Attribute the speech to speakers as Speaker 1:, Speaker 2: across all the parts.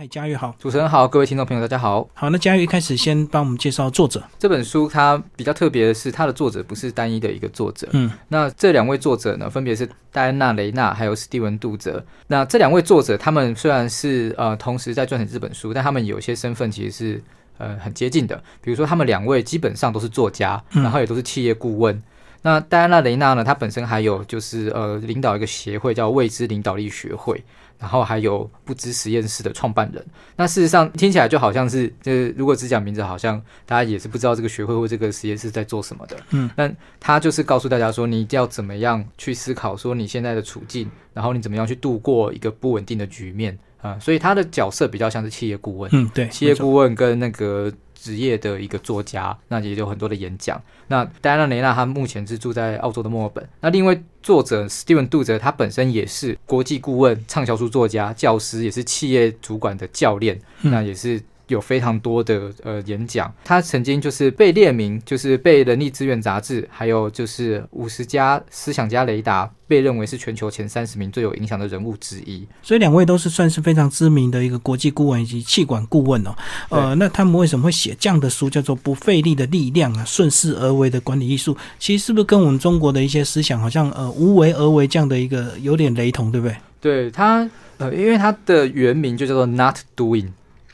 Speaker 1: 嗨，佳玉好，
Speaker 2: 主持人好，各位听众朋友大家好。
Speaker 1: 好，那佳玉一开始先帮我们介绍作者。
Speaker 2: 这本书它比较特别的是，它的作者不是单一的一个作者。
Speaker 1: 嗯，
Speaker 2: 那这两位作者呢，分别是戴安娜·雷纳还有史蒂文·杜泽。那这两位作者，他们虽然是呃同时在撰写这本书，但他们有些身份其实是呃很接近的。比如说，他们两位基本上都是作家，然后也都是企业顾问。那戴安娜·雷娜呢，她本身还有就是呃领导一个协会叫未知领导力学会。然后还有不知实验室的创办人，那事实上听起来就好像是，就是如果只讲名字，好像大家也是不知道这个学会或这个实验室在做什么的。
Speaker 1: 嗯，
Speaker 2: 那他就是告诉大家说，你要怎么样去思考说你现在的处境，然后你怎么样去度过一个不稳定的局面啊。所以他的角色比较像是企业顾问。
Speaker 1: 嗯，对，
Speaker 2: 企业顾问跟那个。职业的一个作家，那也有很多的演讲。那戴安娜·雷纳她目前是住在澳洲的墨尔本。那另外作者 Steven 杜泽，他本身也是国际顾问、畅销书作家、教师，也是企业主管的教练。那也是。有非常多的呃演讲，他曾经就是被列名，就是被人力资源杂志，还有就是五十家思想家雷达被认为是全球前三十名最有影响的人物之一。
Speaker 1: 所以两位都是算是非常知名的一个国际顾问以及气管顾问哦。呃，那他们为什么会写这样的书，叫做《不费力的力量》啊，顺势而为的管理艺术？其实是不是跟我们中国的一些思想好像呃无为而为这样的一个有点雷同，对不对？
Speaker 2: 对他呃，因为他的原名就叫做 Not Doing。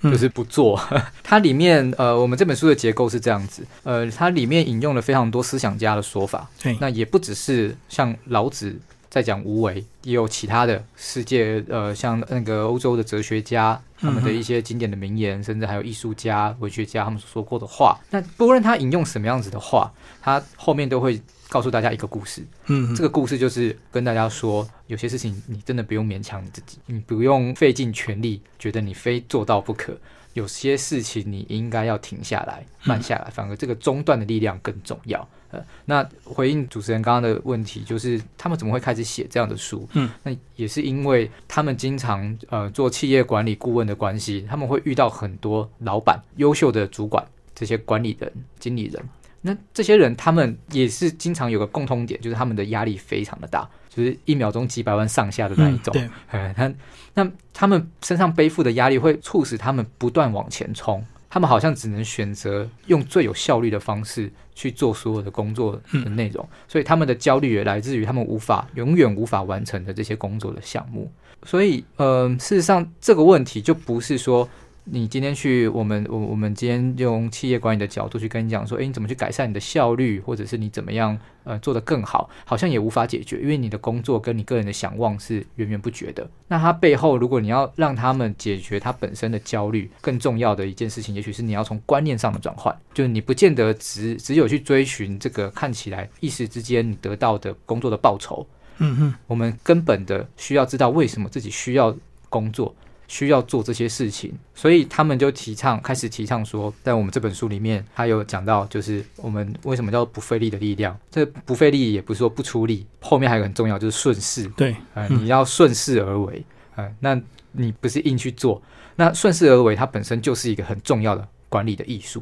Speaker 2: 就是不做，它里面呃，我们这本书的结构是这样子，呃，它里面引用了非常多思想家的说法，
Speaker 1: 对，
Speaker 2: 那也不只是像老子在讲无为，也有其他的世界，呃，像那个欧洲的哲学家他们的一些经典的名言，甚至还有艺术家、文学家他们所说过的话。那不论他引用什么样子的话，他后面都会。告诉大家一个故事，
Speaker 1: 嗯，
Speaker 2: 这个故事就是跟大家说，有些事情你真的不用勉强你自己，你不用费尽全力，觉得你非做到不可。有些事情你应该要停下来，慢下来，反而这个中断的力量更重要。呃，那回应主持人刚刚的问题，就是他们怎么会开始写这样的书？
Speaker 1: 嗯，
Speaker 2: 那也是因为他们经常呃做企业管理顾问的关系，他们会遇到很多老板、优秀的主管、这些管理人、经理人。那这些人，他们也是经常有个共通点，就是他们的压力非常的大，就是一秒钟几百万上下的那一种。
Speaker 1: 对，
Speaker 2: 他那他们身上背负的压力会促使他们不断往前冲，他们好像只能选择用最有效率的方式去做所有的工作的内容，所以他们的焦虑也来自于他们无法永远无法完成的这些工作的项目。所以，呃，事实上这个问题就不是说。你今天去我们我我们今天用企业管理的角度去跟你讲说，诶，你怎么去改善你的效率，或者是你怎么样呃做得更好，好像也无法解决，因为你的工作跟你个人的想望是源源不绝的。那它背后，如果你要让他们解决他本身的焦虑，更重要的一件事情，也许是你要从观念上的转换，就是你不见得只只有去追寻这个看起来一时之间你得到的工作的报酬。
Speaker 1: 嗯哼，
Speaker 2: 我们根本的需要知道为什么自己需要工作。需要做这些事情，所以他们就提倡，开始提倡说，在我们这本书里面，他有讲到，就是我们为什么叫不费力的力量。这不费力也不是说不出力，后面还有很重要，就是顺势。
Speaker 1: 对，
Speaker 2: 呃，你要顺势而为，呃，那你不是硬去做，那顺势而为，它本身就是一个很重要的管理的艺术。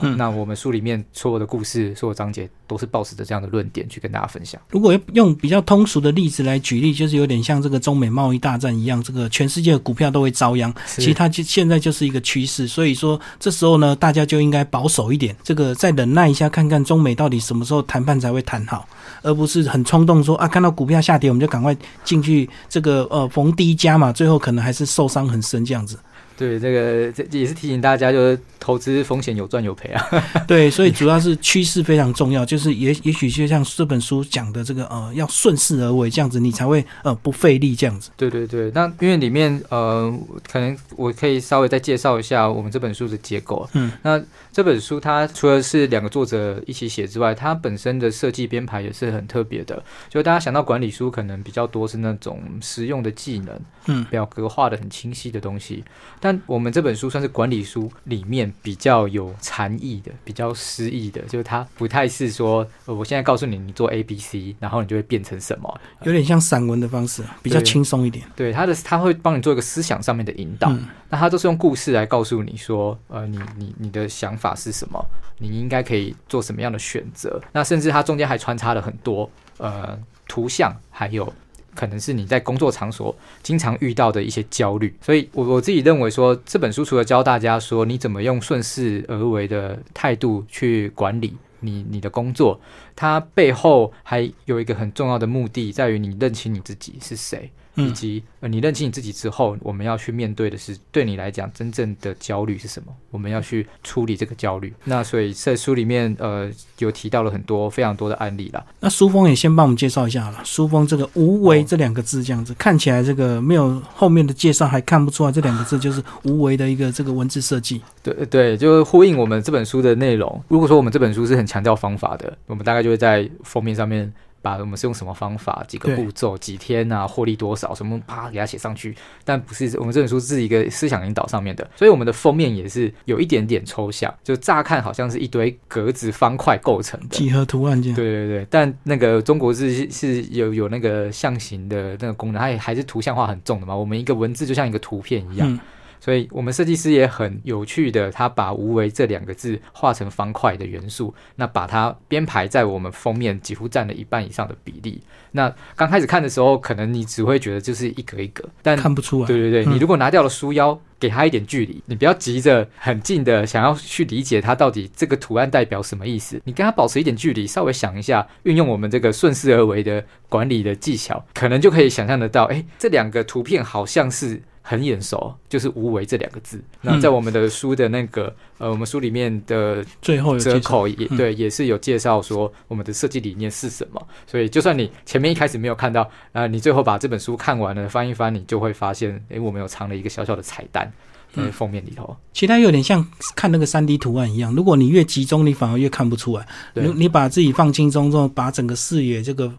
Speaker 2: 嗯，那我们书里面所有的故事、所有章节都是抱持着这样的论点去跟大家分享。
Speaker 1: 如果用比较通俗的例子来举例，就是有点像这个中美贸易大战一样，这个全世界的股票都会遭殃。其实它就现在就是一个趋势，所以说这时候呢，大家就应该保守一点，这个再忍耐一下，看看中美到底什么时候谈判才会谈好，而不是很冲动说啊，看到股票下跌我们就赶快进去这个呃逢低加嘛，最后可能还是受伤很深这样子。
Speaker 2: 对，这个这也是提醒大家，就是投资风险有赚有赔啊。
Speaker 1: 对，所以主要是趋势非常重要，就是也也许就像这本书讲的这个呃，要顺势而为，这样子你才会呃不费力这样子。
Speaker 2: 对对对，那因为里面呃，可能我可以稍微再介绍一下我们这本书的结构。
Speaker 1: 嗯，
Speaker 2: 那这本书它除了是两个作者一起写之外，它本身的设计编排也是很特别的。就大家想到管理书，可能比较多是那种实用的技能，
Speaker 1: 嗯，
Speaker 2: 表格化的很清晰的东西。但我们这本书算是管理书里面比较有禅意的，比较诗意的，就是它不太是说，我现在告诉你，你做 A、B、C，然后你就会变成什么，
Speaker 1: 有点像散文的方式，比较轻松一点。
Speaker 2: 对，他的他会帮你做一个思想上面的引导，那他都是用故事来告诉你说，呃，你你你的想法是什么，你应该可以做什么样的选择。那甚至它中间还穿插了很多呃图像，还有。可能是你在工作场所经常遇到的一些焦虑。所以，我我自己认为说，这本书除了教大家说你怎么用顺势而为的态度去管理你你的工作，它背后还有一个很重要的目的，在于你认清你自己是谁。以及呃，你认清你自己之后，我们要去面对的是，对你来讲真正的焦虑是什么？我们要去处理这个焦虑。那所以在书里面，呃，有提到了很多非常多的案例啦。
Speaker 1: 那书封也先帮我们介绍一下了。书封这个“无为”这两个字，这样子看起来，这个没有后面的介绍还看不出来，这两个字就是“无为”的一个这个文字设计。
Speaker 2: 对对，就是呼应我们这本书的内容。如果说我们这本书是很强调方法的，我们大概就会在封面上面。把我们是用什么方法、几个步骤、几天啊，获利多少，什么啪给它写上去。但不是我们这本书是一个思想引导上面的，所以我们的封面也是有一点点抽象，就乍看好像是一堆格子方块构成的
Speaker 1: 几何图案这样。
Speaker 2: 对对对，但那个中国字是有有那个象形的那个功能，它也还是图像化很重的嘛。我们一个文字就像一个图片一样。所以，我们设计师也很有趣的，他把“无为”这两个字画成方块的元素，那把它编排在我们封面，几乎占了一半以上的比例。那刚开始看的时候，可能你只会觉得就是一格一格，但
Speaker 1: 看不出来。
Speaker 2: 对对对，你如果拿掉了书腰，给他一点距离，你不要急着很近的想要去理解它到底这个图案代表什么意思，你跟他保持一点距离，稍微想一下，运用我们这个顺势而为的管理的技巧，可能就可以想象得到，哎，这两个图片好像是。很眼熟，就是“无为”这两个字。那在我们的书的那个呃，我们书里面的
Speaker 1: 最后
Speaker 2: 折口也对，也是有介绍说我们的设计理念是什么。所以，就算你前面一开始没有看到，啊，你最后把这本书看完了，翻一翻，你就会发现，哎，我们有藏了一个小小的彩蛋在封面里头。
Speaker 1: 其他有点像看那个三 D 图案一样，如果你越集中，你反而越看不出来。你你把自己放轻松之后，把整个视野这个。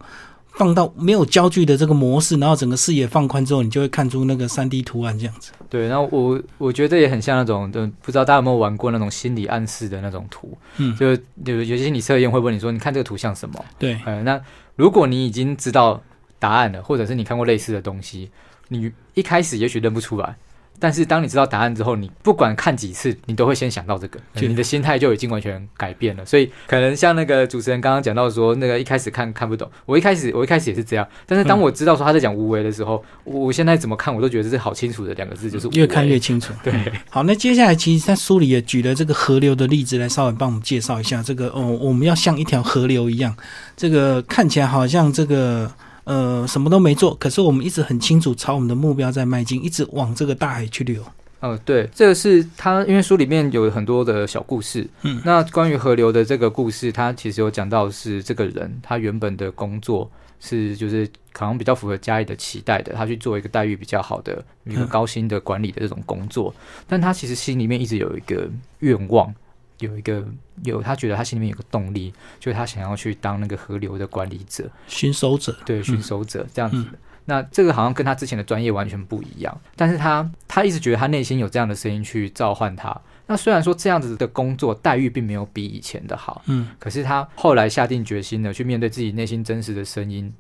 Speaker 1: 放到没有焦距的这个模式，然后整个视野放宽之后，你就会看出那个三 D 图案这样子。
Speaker 2: 对，然后我我觉得也很像那种，就不知道大家有没有玩过那种心理暗示的那种图。嗯，就有有些心理测验会问你说，你看这个图像什么？
Speaker 1: 对，
Speaker 2: 呃，那如果你已经知道答案了，或者是你看过类似的东西，你一开始也许认不出来。但是当你知道答案之后，你不管看几次，你都会先想到这个，就你的心态就已经完全改变了。所以可能像那个主持人刚刚讲到说，那个一开始看看不懂，我一开始我一开始也是这样。但是当我知道说他在讲无为的时候，我现在怎么看我都觉得是好清楚的两个字，就是
Speaker 1: 越看越清楚。
Speaker 2: 对，
Speaker 1: 好，那接下来其实在书里也举了这个河流的例子来稍微帮我们介绍一下这个哦，我们要像一条河流一样，这个看起来好像这个。呃，什么都没做，可是我们一直很清楚朝我们的目标在迈进，一直往这个大海去流。
Speaker 2: 哦，对，这个是他，因为书里面有很多的小故事。嗯，那关于河流的这个故事，他其实有讲到是这个人他原本的工作是就是可能比较符合家里的期待的，他去做一个待遇比较好的一个高薪的管理的这种工作，但他其实心里面一直有一个愿望。有一个有，他觉得他心里面有个动力，就是他想要去当那个河流的管理者、
Speaker 1: 巡守者，
Speaker 2: 对，巡守者这样子。那这个好像跟他之前的专业完全不一样，但是他他一直觉得他内心有这样的声音去召唤他。那虽然说这样子的工作待遇并没有比以前的好，嗯，可是他后来下定决心的去面对自己内心真实的声音。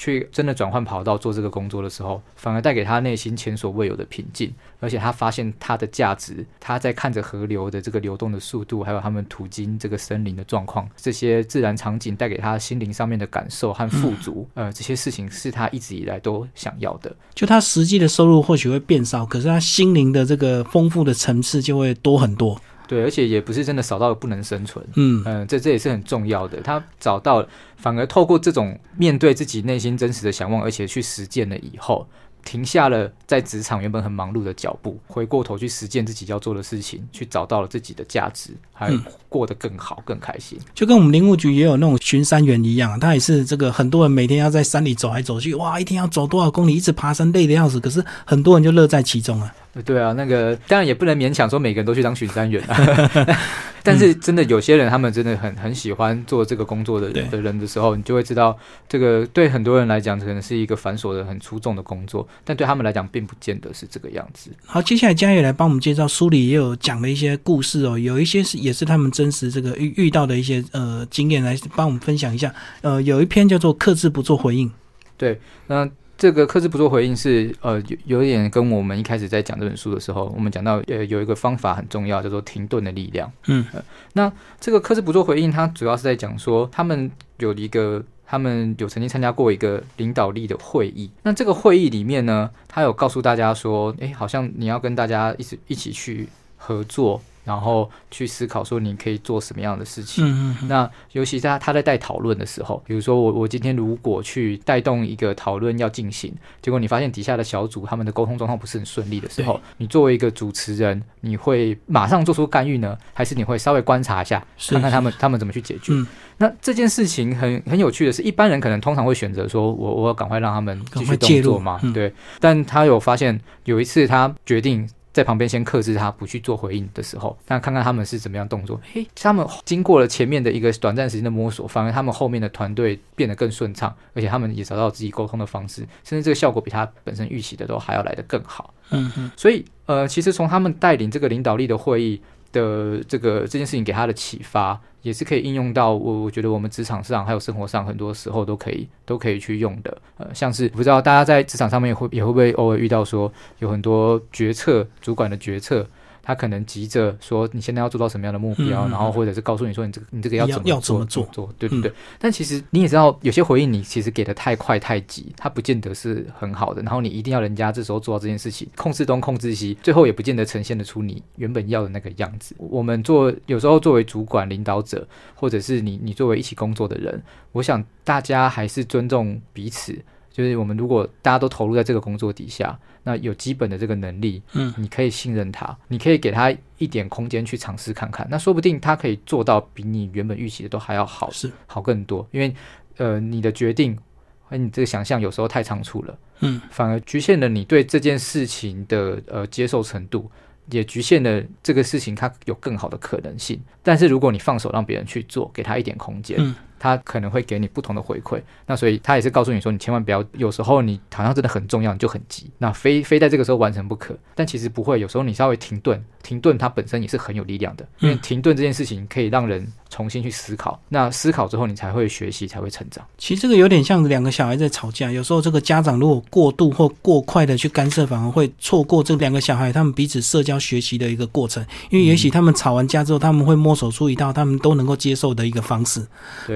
Speaker 2: 去真的转换跑道做这个工作的时候，反而带给他内心前所未有的平静，而且他发现他的价值，他在看着河流的这个流动的速度，还有他们途经这个森林的状况，这些自然场景带给他心灵上面的感受和富足，呃，这些事情是他一直以来都想要的。
Speaker 1: 就他实际的收入或许会变少，可是他心灵的这个丰富的层次就会多很多。
Speaker 2: 对，而且也不是真的少到不能生存。嗯嗯，这这也是很重要的。他找到，反而透过这种面对自己内心真实的想望，而且去实践了以后。停下了在职场原本很忙碌的脚步，回过头去实践自己要做的事情，去找到了自己的价值，还过得更好、更开心。
Speaker 1: 就跟我们林务局也有那种巡山员一样，他也是这个很多人每天要在山里走来走去，哇，一天要走多少公里，一直爬山累得要死。可是很多人就乐在其中啊。
Speaker 2: 对啊，那个当然也不能勉强说每个人都去当巡山员啊。但是真的有些人，他们真的很很喜欢做这个工作的的人的时候，你就会知道，这个对很多人来讲可能是一个繁琐的、很出众的工作，但对他们来讲，并不见得是这个样子。
Speaker 1: 好，接下来佳也来帮我们介绍，书里也有讲的一些故事哦，有一些是也是他们真实这个遇遇到的一些呃经验，来帮我们分享一下。呃，有一篇叫做“克制不做回应”，
Speaker 2: 对，那。这个克制不做回应是呃有有点跟我们一开始在讲这本书的时候，我们讲到呃有一个方法很重要，叫做停顿的力量。嗯，那这个克制不做回应，它主要是在讲说他们有一个他们有曾经参加过一个领导力的会议。那这个会议里面呢，他有告诉大家说，诶，好像你要跟大家一起一起去合作。然后去思考说你可以做什么样的事情。
Speaker 1: 嗯嗯。
Speaker 2: 那尤其在他在带讨论的时候，比如说我我今天如果去带动一个讨论要进行，结果你发现底下的小组他们的沟通状况不是很顺利的时候，你作为一个主持人，你会马上做出干预呢，还是你会稍微观察一下，看看他们他们怎么去解决？那这件事情很很有趣的是，一般人可能通常会选择说我我要赶快让他们继续动作嘛，对。但他有发现有一次他决定。在旁边先克制他，不去做回应的时候，那看看他们是怎么样动作。嘿，他们经过了前面的一个短暂时间的摸索，反而他们后面的团队变得更顺畅，而且他们也找到自己沟通的方式，甚至这个效果比他本身预期的都还要来得更好。
Speaker 1: 嗯嗯。
Speaker 2: 所以，呃，其实从他们带领这个领导力的会议的这个这件事情给他的启发。也是可以应用到我，我觉得我们职场上还有生活上，很多时候都可以都可以去用的。呃，像是不知道大家在职场上面会也会不会偶尔遇到说有很多决策主管的决策。他可能急着说你现在要做到什么样的目标，然后或者是告诉你说你这个你这个要怎么
Speaker 1: 要怎么
Speaker 2: 做做，对对对。但其实你也知道，有些回应你其实给的太快太急，它不见得是很好的。然后你一定要人家这时候做到这件事情，控制东控制西，最后也不见得呈现得出你原本要的那个样子。我们做有时候作为主管领导者，或者是你你作为一起工作的人，我想大家还是尊重彼此。就是我们如果大家都投入在这个工作底下，那有基本的这个能力，
Speaker 1: 嗯，
Speaker 2: 你可以信任他，你可以给他一点空间去尝试看看，那说不定他可以做到比你原本预期的都还要好，
Speaker 1: 是
Speaker 2: 好更多。因为呃，你的决定和你这个想象有时候太仓促了，
Speaker 1: 嗯，
Speaker 2: 反而局限了你对这件事情的呃接受程度，也局限了这个事情它有更好的可能性。但是如果你放手让别人去做，给他一点空间，
Speaker 1: 嗯。
Speaker 2: 他可能会给你不同的回馈，那所以他也是告诉你说，你千万不要，有时候你好像真的很重要，你就很急，那非非在这个时候完成不可。但其实不会，有时候你稍微停顿，停顿它本身也是很有力量的，因为停顿这件事情可以让人重新去思考，那思考之后你才会学习，才会成长。
Speaker 1: 其实这个有点像两个小孩在吵架，有时候这个家长如果过度或过快的去干涉，反而会错过这两个小孩他们彼此社交学习的一个过程。因为也许他们吵完架之后，他们会摸索出一套他们都能够接受的一个方式，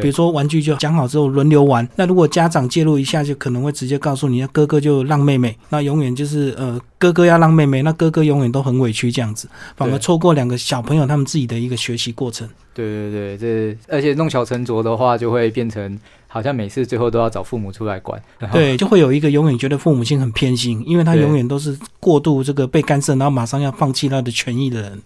Speaker 1: 比如说玩具就讲。好之后轮流玩，那如果家长介入一下，就可能会直接告诉你，哥哥就让妹妹，那永远就是呃哥哥要让妹妹，那哥哥永远都很委屈这样子，反而错过两个小朋友他们自己的一个学习过程。
Speaker 2: 对对对，这而且弄巧成拙的话，就会变成好像每次最后都要找父母出来管。
Speaker 1: 对，就会有一个永远觉得父母亲很偏心，因为他永远都是过度这个被干涉，然后马上要放弃他的权益的人。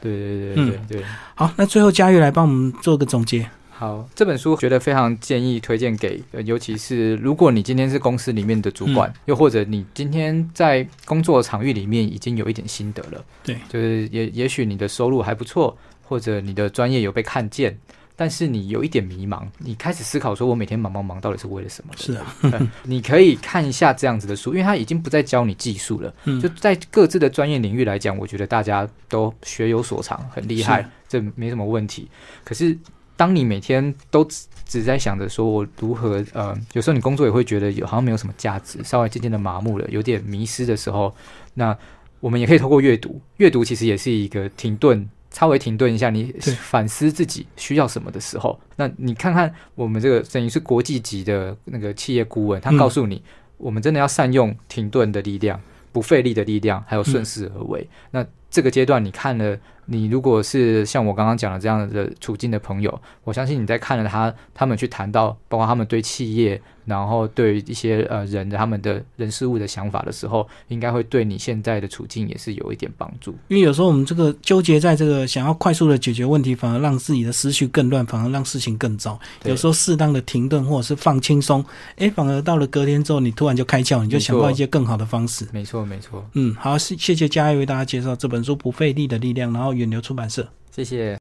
Speaker 2: 对对对对对。
Speaker 1: 好，那最后佳玉来帮我们做个总结。
Speaker 2: 好，这本书觉得非常建议推荐给，尤其是如果你今天是公司里面的主管，又或者你今天在工作场域里面已经有一点心得了，
Speaker 1: 对，
Speaker 2: 就是也也许你的收入还不错，或者你的专业有被看见，但是你有一点迷茫，你开始思考说，我每天忙忙忙到底是为了什么？
Speaker 1: 是啊，
Speaker 2: 你可以看一下这样子的书，因为它已经不再教你技术了，就在各自的专业领域来讲，我觉得大家都学有所长，很厉害，这没什么问题。可是。当你每天都只只在想着说我如何呃，有时候你工作也会觉得有好像没有什么价值，稍微渐渐的麻木了，有点迷失的时候，那我们也可以透过阅读，阅读其实也是一个停顿，稍微停顿一下，你反思自己需要什么的时候，那你看看我们这个等于是国际级的那个企业顾问，他告诉你，我们真的要善用停顿的力量，不费力的力量，还有顺势而为。那这个阶段你看了。你如果是像我刚刚讲的这样的处境的朋友，我相信你在看了他他们去谈到，包括他们对企业，然后对一些呃人的他们的人事物的想法的时候，应该会对你现在的处境也是有一点帮助。
Speaker 1: 因为有时候我们这个纠结在这个想要快速的解决问题，反而让自己的思绪更乱，反而让事情更糟。有时候适当的停顿或者是放轻松，哎，反而到了隔天之后，你突然就开窍，你就想到一些更好的方式。
Speaker 2: 没错，没错。
Speaker 1: 嗯，好，谢谢谢嘉义为大家介绍这本书《不费力的力量》，然后。远流出版社，
Speaker 2: 谢谢。